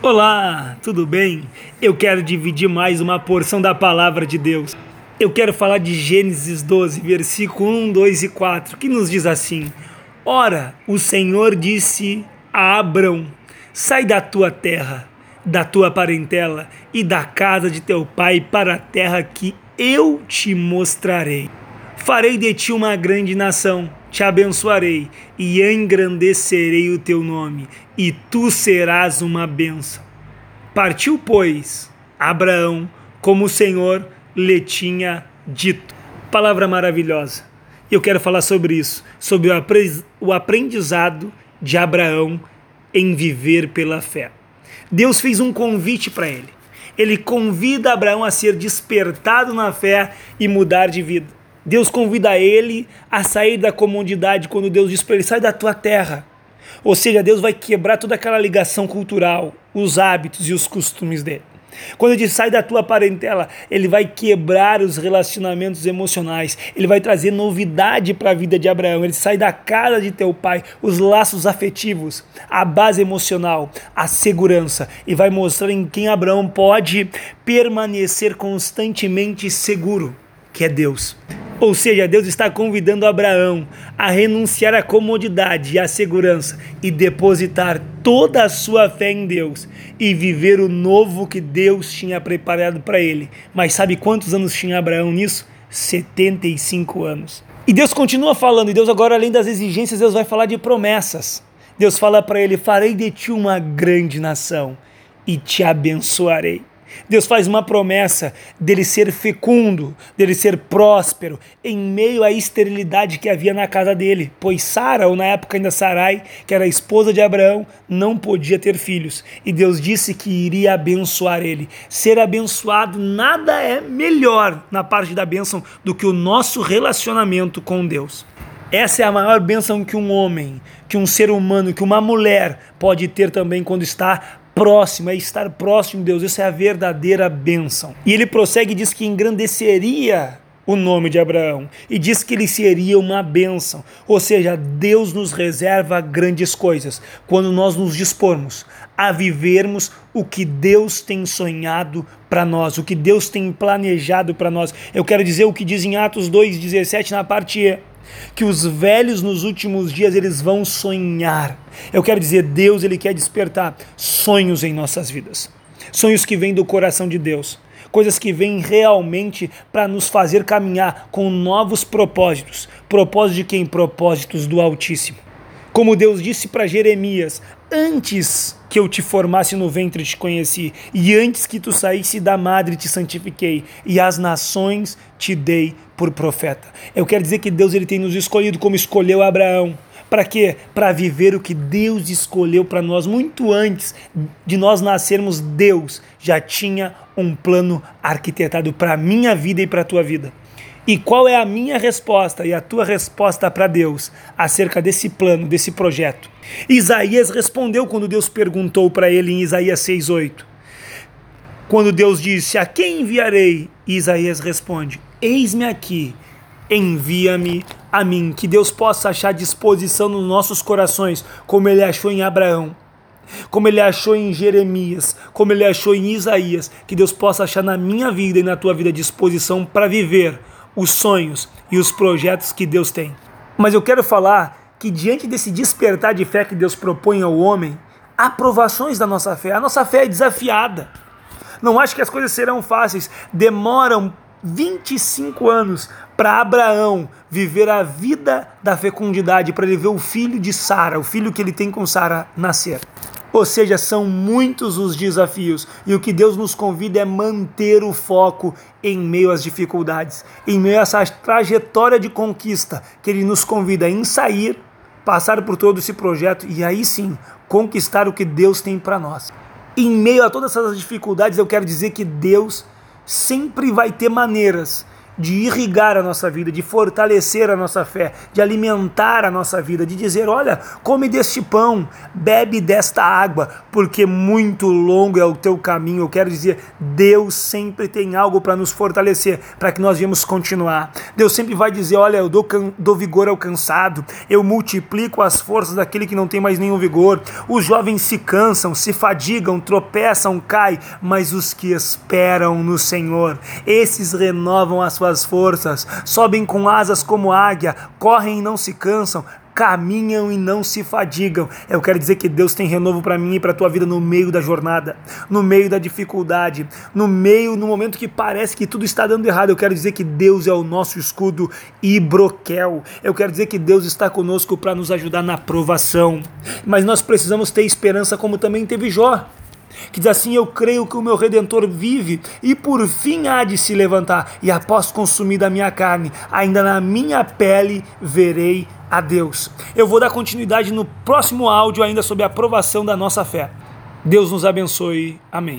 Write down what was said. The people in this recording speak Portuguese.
Olá, tudo bem? Eu quero dividir mais uma porção da palavra de Deus. Eu quero falar de Gênesis 12, versículo 1, 2 e 4, que nos diz assim: Ora, o Senhor disse a Abrão: Sai da tua terra, da tua parentela e da casa de teu pai para a terra que eu te mostrarei. Farei de ti uma grande nação, te abençoarei e engrandecerei o teu nome, e tu serás uma bênção. Partiu, pois, Abraão, como o Senhor lhe tinha dito. Palavra maravilhosa. Eu quero falar sobre isso, sobre o aprendizado de Abraão em viver pela fé. Deus fez um convite para ele. Ele convida Abraão a ser despertado na fé e mudar de vida. Deus convida ele a sair da comodidade quando Deus diz para ele: sai da tua terra. Ou seja, Deus vai quebrar toda aquela ligação cultural, os hábitos e os costumes dele. Quando ele diz sai da tua parentela, ele vai quebrar os relacionamentos emocionais, ele vai trazer novidade para a vida de Abraão. Ele sai da casa de teu pai, os laços afetivos, a base emocional, a segurança, e vai mostrar em quem Abraão pode permanecer constantemente seguro, que é Deus. Ou seja, Deus está convidando Abraão a renunciar à comodidade e à segurança e depositar toda a sua fé em Deus e viver o novo que Deus tinha preparado para ele. Mas sabe quantos anos tinha Abraão nisso? 75 anos. E Deus continua falando, e Deus agora além das exigências, Deus vai falar de promessas. Deus fala para ele: "Farei de ti uma grande nação e te abençoarei". Deus faz uma promessa dele ser fecundo, dele ser próspero, em meio à esterilidade que havia na casa dele, pois Sara, ou na época ainda Sarai, que era a esposa de Abraão, não podia ter filhos. E Deus disse que iria abençoar ele. Ser abençoado nada é melhor na parte da bênção do que o nosso relacionamento com Deus. Essa é a maior bênção que um homem, que um ser humano, que uma mulher pode ter também quando está próximo, é estar próximo de Deus. Isso é a verdadeira bênção. E ele prossegue e diz que engrandeceria o nome de Abraão e diz que ele seria uma bênção. Ou seja, Deus nos reserva grandes coisas quando nós nos dispormos a vivermos o que Deus tem sonhado para nós, o que Deus tem planejado para nós. Eu quero dizer o que diz em Atos 2:17 na parte E que os velhos nos últimos dias eles vão sonhar. Eu quero dizer, Deus ele quer despertar sonhos em nossas vidas. Sonhos que vêm do coração de Deus, coisas que vêm realmente para nos fazer caminhar com novos propósitos. Propósitos de quem? Propósitos do Altíssimo. Como Deus disse para Jeremias: Antes que eu te formasse no ventre te conheci, e antes que tu saísse da madre te santifiquei, e as nações te dei por profeta. Eu quero dizer que Deus ele tem nos escolhido como escolheu Abraão. Para quê? Para viver o que Deus escolheu para nós muito antes de nós nascermos. Deus já tinha um plano arquitetado para minha vida e para a tua vida. E qual é a minha resposta e a tua resposta para Deus acerca desse plano, desse projeto? Isaías respondeu quando Deus perguntou para ele em Isaías 6:8. Quando Deus disse: "A quem enviarei?" Isaías responde: "Eis-me aqui, envia-me a mim." Que Deus possa achar disposição nos nossos corações, como ele achou em Abraão como ele achou em Jeremias, como ele achou em Isaías, que Deus possa achar na minha vida e na tua vida disposição para viver os sonhos e os projetos que Deus tem. Mas eu quero falar que diante desse despertar de fé que Deus propõe ao homem, há provações da nossa fé. A nossa fé é desafiada. Não acho que as coisas serão fáceis. Demoram 25 anos para Abraão viver a vida da fecundidade, para ele ver o filho de Sara, o filho que ele tem com Sara, nascer. Ou seja, são muitos os desafios e o que Deus nos convida é manter o foco em meio às dificuldades, em meio a essa trajetória de conquista que Ele nos convida em sair, passar por todo esse projeto e aí sim conquistar o que Deus tem para nós. Em meio a todas essas dificuldades, eu quero dizer que Deus sempre vai ter maneiras de irrigar a nossa vida, de fortalecer a nossa fé, de alimentar a nossa vida, de dizer: olha, come deste pão, bebe desta água, porque muito longo é o teu caminho. Eu quero dizer, Deus sempre tem algo para nos fortalecer, para que nós viemos continuar. Deus sempre vai dizer: olha, eu dou, dou vigor ao cansado, eu multiplico as forças daquele que não tem mais nenhum vigor. Os jovens se cansam, se fadigam, tropeçam, caem, mas os que esperam no Senhor, esses renovam as suas forças, sobem com asas como águia, correm e não se cansam, caminham e não se fadigam. Eu quero dizer que Deus tem renovo para mim e para tua vida no meio da jornada, no meio da dificuldade, no meio, no momento que parece que tudo está dando errado. Eu quero dizer que Deus é o nosso escudo e broquel. Eu quero dizer que Deus está conosco para nos ajudar na provação. Mas nós precisamos ter esperança como também teve Jó que diz assim: Eu creio que o meu redentor vive e por fim há de se levantar, e após consumir da minha carne, ainda na minha pele verei a Deus. Eu vou dar continuidade no próximo áudio, ainda sobre a aprovação da nossa fé. Deus nos abençoe. Amém.